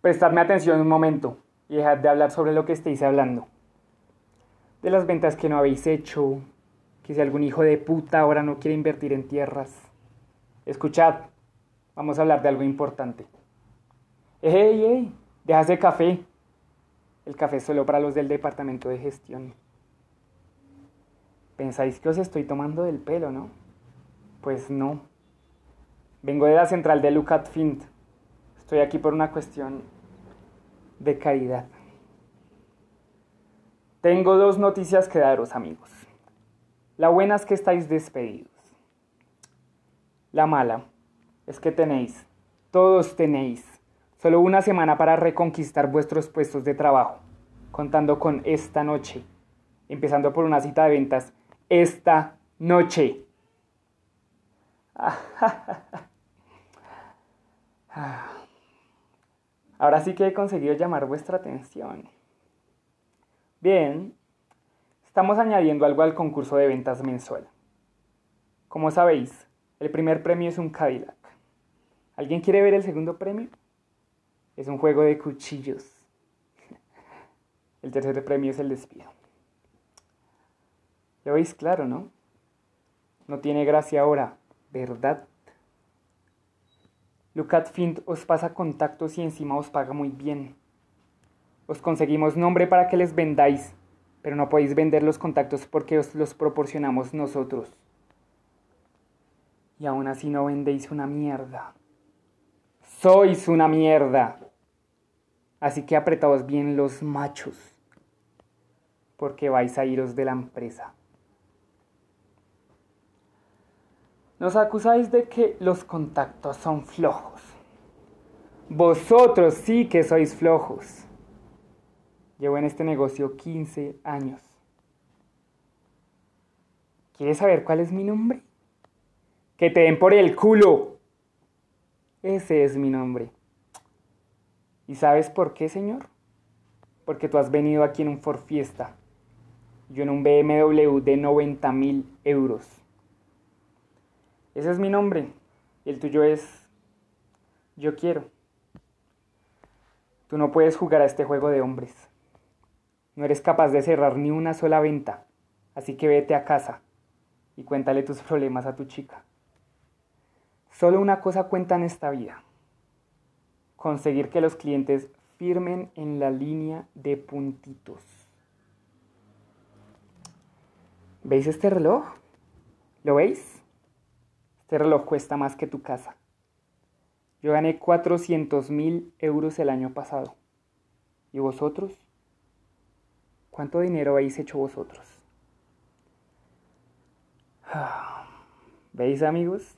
Prestadme atención un momento y dejad de hablar sobre lo que estéis hablando. De las ventas que no habéis hecho, que si algún hijo de puta ahora no quiere invertir en tierras. Escuchad, vamos a hablar de algo importante. ¡Ey, ey! Deja ese café. El café solo para los del departamento de gestión. Pensáis que os estoy tomando del pelo, ¿no? Pues no. Vengo de la central de Lucat Fint. Estoy aquí por una cuestión de caridad. Tengo dos noticias que daros, amigos. La buena es que estáis despedidos. La mala es que tenéis, todos tenéis, solo una semana para reconquistar vuestros puestos de trabajo, contando con esta noche, empezando por una cita de ventas esta noche. Ahora sí que he conseguido llamar vuestra atención. Bien, estamos añadiendo algo al concurso de ventas mensual. Como sabéis, el primer premio es un Cadillac. ¿Alguien quiere ver el segundo premio? Es un juego de cuchillos. El tercer premio es el despido. Lo veis claro, ¿no? No tiene gracia ahora, ¿verdad? Lucat Fint os pasa contactos y encima os paga muy bien. Os conseguimos nombre para que les vendáis, pero no podéis vender los contactos porque os los proporcionamos nosotros. Y aún así no vendéis una mierda. Sois una mierda. Así que apretaos bien los machos, porque vais a iros de la empresa. Nos acusáis de que los contactos son flojos. Vosotros sí que sois flojos. Llevo en este negocio 15 años. ¿Quieres saber cuál es mi nombre? Que te den por el culo. Ese es mi nombre. ¿Y sabes por qué, señor? Porque tú has venido aquí en un Ford Fiesta. Yo en un BMW de 90 mil euros. Ese es mi nombre. El tuyo es... Yo quiero. Tú no puedes jugar a este juego de hombres. No eres capaz de cerrar ni una sola venta. Así que vete a casa y cuéntale tus problemas a tu chica. Solo una cosa cuenta en esta vida. Conseguir que los clientes firmen en la línea de puntitos. ¿Veis este reloj? ¿Lo veis? Este reloj cuesta más que tu casa. Yo gané 400 mil euros el año pasado. ¿Y vosotros? ¿Cuánto dinero habéis hecho vosotros? ¿Veis amigos?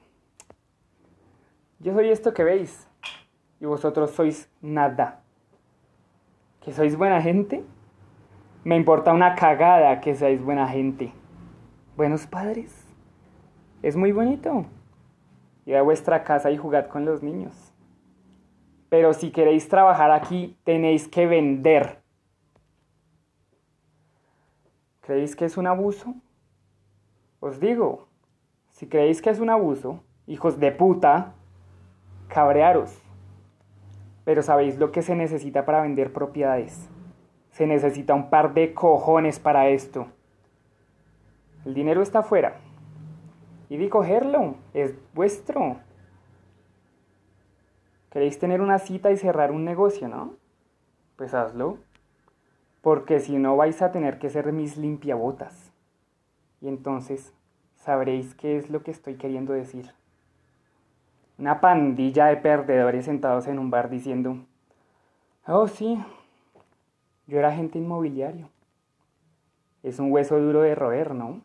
Yo soy esto que veis y vosotros sois nada. ¿Que sois buena gente? Me importa una cagada que seáis buena gente. ¿Buenos padres? Es muy bonito y a vuestra casa y jugad con los niños. Pero si queréis trabajar aquí, tenéis que vender. ¿Creéis que es un abuso? Os digo, si creéis que es un abuso, hijos de puta, cabrearos. Pero sabéis lo que se necesita para vender propiedades. Se necesita un par de cojones para esto. El dinero está afuera. Y di cogerlo, es vuestro. ¿Queréis tener una cita y cerrar un negocio, no? Pues hazlo. Porque si no vais a tener que ser mis limpiabotas. Y entonces sabréis qué es lo que estoy queriendo decir. Una pandilla de perdedores sentados en un bar diciendo, oh sí, yo era agente inmobiliario. Es un hueso duro de roer, ¿no?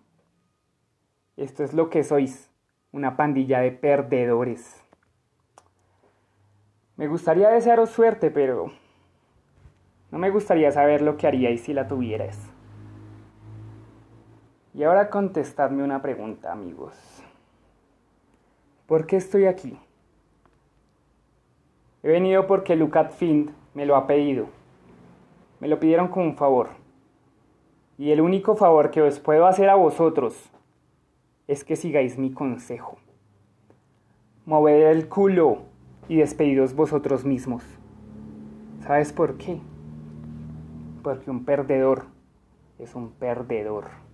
Esto es lo que sois, una pandilla de perdedores. Me gustaría desearos suerte, pero no me gustaría saber lo que haríais si la tuvierais. Y ahora contestadme una pregunta, amigos. ¿Por qué estoy aquí? He venido porque Lucat Find me lo ha pedido. Me lo pidieron como un favor. Y el único favor que os puedo hacer a vosotros es que sigáis mi consejo. Moved el culo y despedidos vosotros mismos. ¿Sabes por qué? Porque un perdedor es un perdedor.